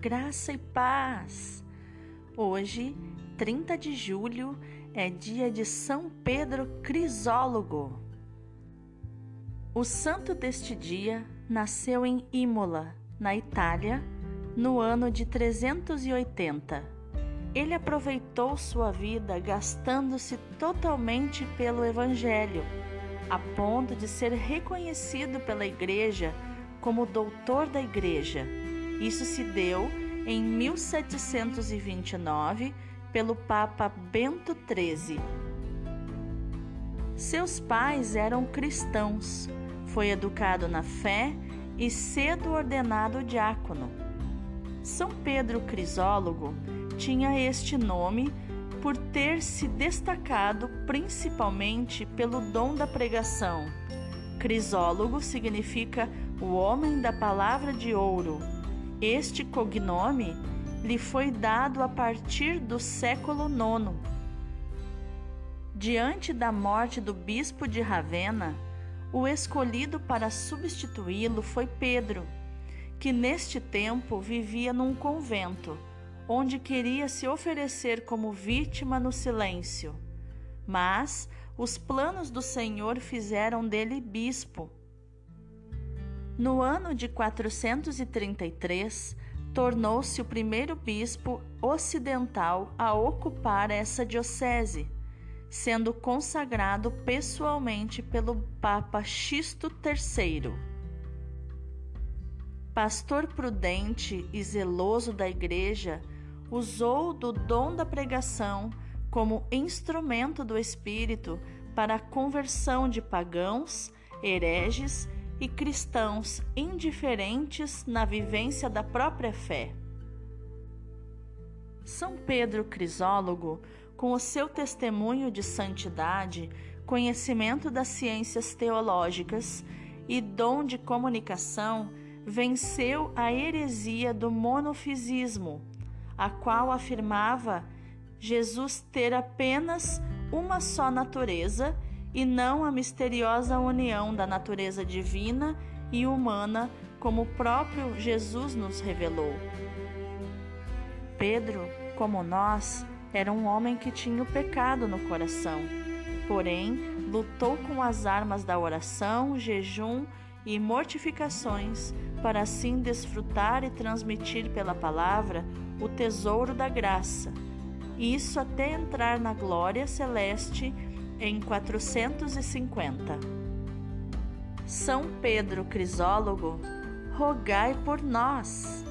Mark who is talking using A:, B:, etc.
A: graça e paz. Hoje, 30 de julho, é dia de São Pedro Crisólogo. O santo deste dia nasceu em Imola, na Itália, no ano de 380. Ele aproveitou sua vida gastando-se totalmente pelo Evangelho, a ponto de ser reconhecido pela Igreja como doutor da Igreja isso se deu em 1729 pelo Papa Bento XIII. Seus pais eram cristãos. Foi educado na fé e cedo ordenado diácono. São Pedro Crisólogo tinha este nome por ter se destacado principalmente pelo dom da pregação. Crisólogo significa o homem da palavra de ouro este cognome lhe foi dado a partir do século IX. Diante da morte do bispo de Ravenna, o escolhido para substituí-lo foi Pedro, que neste tempo vivia num convento, onde queria se oferecer como vítima no silêncio. Mas os planos do Senhor fizeram dele bispo no ano de 433, tornou-se o primeiro bispo ocidental a ocupar essa diocese, sendo consagrado pessoalmente pelo Papa Xisto III. Pastor prudente e zeloso da Igreja, usou do dom da pregação como instrumento do Espírito para a conversão de pagãos, hereges e cristãos indiferentes na vivência da própria fé. São Pedro Crisólogo, com o seu testemunho de santidade, conhecimento das ciências teológicas e dom de comunicação, venceu a heresia do monofisismo, a qual afirmava Jesus ter apenas uma só natureza e não a misteriosa união da natureza divina e humana, como o próprio Jesus nos revelou. Pedro, como nós, era um homem que tinha o pecado no coração, porém lutou com as armas da oração, jejum e mortificações para assim desfrutar e transmitir pela palavra o tesouro da graça, isso até entrar na glória celeste em 450. São Pedro Crisólogo, rogai por nós.